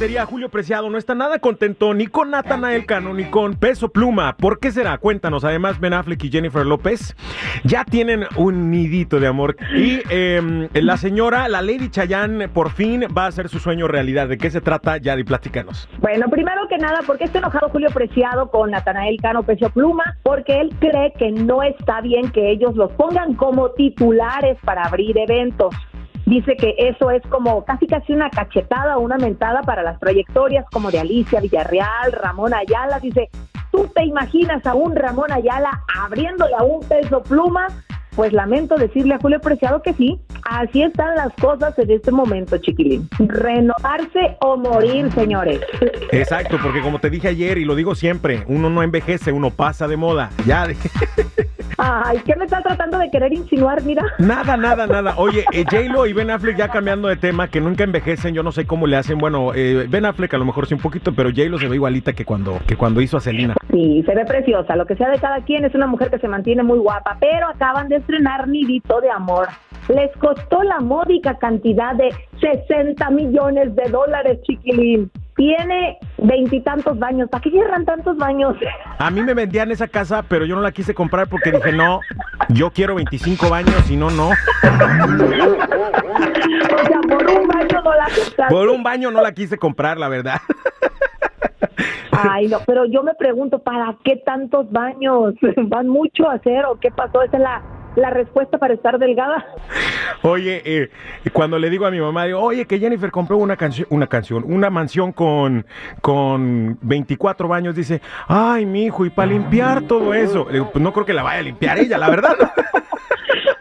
Julio Preciado no está nada contento ni con Natanael Cano ni con Peso Pluma. ¿Por qué será? Cuéntanos. Además, Ben Affleck y Jennifer López ya tienen un nidito de amor. Y eh, la señora, la Lady Chayanne, por fin va a hacer su sueño realidad. ¿De qué se trata? Yadi, platícanos. Bueno, primero que nada, ¿por qué está enojado Julio Preciado con Natanael Cano Pecio Pluma? Porque él cree que no está bien que ellos los pongan como titulares para abrir eventos. Dice que eso es como casi casi una cachetada o una mentada para las trayectorias como de Alicia Villarreal, Ramón Ayala. Dice, ¿tú te imaginas a un Ramón Ayala abriéndole a un peso pluma? Pues lamento decirle a Julio Preciado que sí, así están las cosas en este momento, chiquilín. Renovarse o morir, señores. Exacto, porque como te dije ayer y lo digo siempre, uno no envejece, uno pasa de moda. Ya, de- Ay, ¿qué me están tratando de querer insinuar? Mira. nada, nada, nada. Oye, eh, J-Lo y Ben Affleck ya cambiando de tema, que nunca envejecen, yo no sé cómo le hacen. Bueno, eh, Ben Affleck a lo mejor sí un poquito, pero J-Lo se ve igualita que cuando, que cuando hizo a Selena. Sí, se ve preciosa. Lo que sea de cada quien es una mujer que se mantiene muy guapa, pero acaban de estrenar Nidito de Amor. Les costó la módica cantidad de 60 millones de dólares, chiquilín. Tiene veintitantos baños. ¿Para qué cierran tantos baños? A mí me vendían esa casa, pero yo no la quise comprar porque dije, no, yo quiero 25 baños y no, no. O sea, por un baño no la compraste. Por un baño no la quise comprar, la verdad. Ay, no, pero yo me pregunto, ¿para qué tantos baños? ¿Van mucho a hacer o qué pasó? ¿Esa es la, la respuesta para estar delgada? Oye, eh, cuando le digo a mi mamá, digo, oye, que Jennifer compró una canción, una canción, una mansión con, con 24 baños, dice, ay, mi hijo, y para limpiar todo eso. Le digo, pues no creo que la vaya a limpiar ella, la verdad.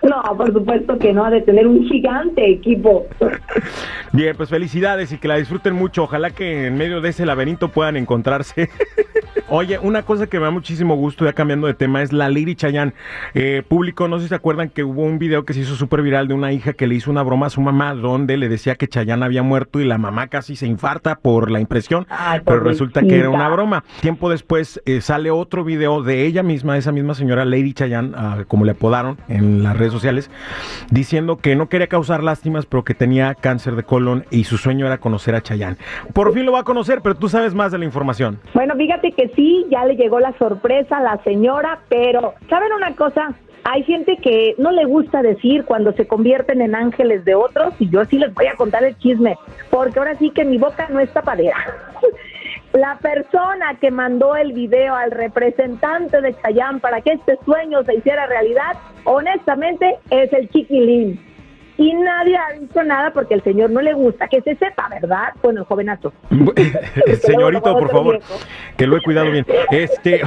No, por supuesto que no, ha de tener un gigante equipo. Bien, pues felicidades y que la disfruten mucho. Ojalá que en medio de ese laberinto puedan encontrarse. Oye, una cosa que me da muchísimo gusto, ya cambiando de tema, es la Lady Chayanne. Eh, público, no sé si se acuerdan que hubo un video que se hizo súper viral de una hija que le hizo una broma a su mamá donde le decía que Chayanne había muerto y la mamá casi se infarta por la impresión, Ay, pero resulta que era una broma. Tiempo después eh, sale otro video de ella misma, esa misma señora Lady Chayanne, ah, como le apodaron en las redes sociales, diciendo que no quería causar lástimas, pero que tenía cáncer de colon y su sueño era conocer a Chayanne. Por fin lo va a conocer, pero tú sabes más de la información. Bueno, fíjate que sí, ya le llegó la sorpresa a la señora, pero ¿saben una cosa? Hay gente que no le gusta decir cuando se convierten en ángeles de otros y yo sí les voy a contar el chisme, porque ahora sí que mi boca no es tapadera. La persona que mandó el video al representante de Chayán para que este sueño se hiciera realidad, honestamente, es el chiquilín. Y nadie ha dicho nada porque el señor no le gusta que se sepa, ¿verdad? Bueno, el jovenazo. Señorito, por favor, que lo he cuidado bien. Este,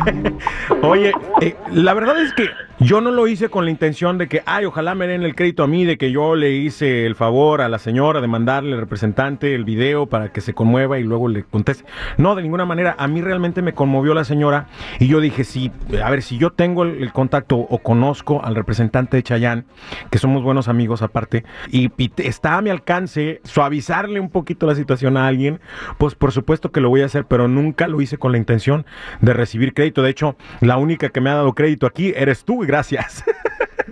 oye, eh, la verdad es que yo no lo hice con la intención de que, ay, ojalá me den el crédito a mí de que yo le hice el favor a la señora de mandarle al representante el video para que se conmueva y luego le conteste. No, de ninguna manera. A mí realmente me conmovió la señora y yo dije, sí, a ver, si yo tengo el, contacto o conozco al representante de Chayán, que somos buenos amigos aparte, y, y está a mi alcance suavizarle un poquito la situación a alguien, pues por supuesto que lo voy a hacer, pero nunca lo hice con la intención de recibir crédito. De hecho, la única que me ha dado crédito aquí eres tú gracias.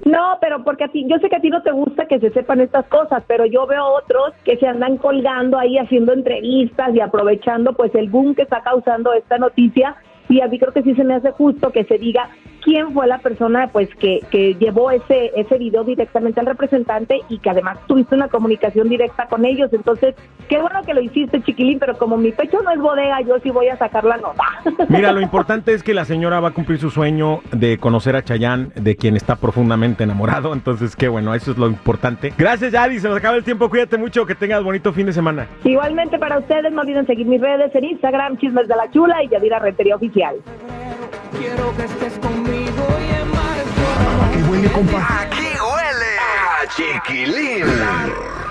No, pero porque a ti, yo sé que a ti no te gusta que se sepan estas cosas, pero yo veo otros que se andan colgando ahí haciendo entrevistas y aprovechando pues el boom que está causando esta noticia y a mí creo que sí se me hace justo que se diga quién fue la persona pues que, que llevó ese ese video directamente al representante y que además tuviste una comunicación directa con ellos. Entonces, qué bueno que lo hiciste, chiquilín, pero como mi pecho no es bodega, yo sí voy a sacar la nota. Mira, lo importante es que la señora va a cumplir su sueño de conocer a Chayán, de quien está profundamente enamorado. Entonces, qué bueno, eso es lo importante. Gracias, Yadi. Se nos acaba el tiempo. Cuídate mucho. Que tengas bonito fin de semana. Igualmente para ustedes, no olviden seguir mis redes en Instagram, Chismes de la Chula y Yadira Rentería Oficial. Quiero que estés conmigo y en marzo. Aquí huele, compa. Aquí huele a chiquilín.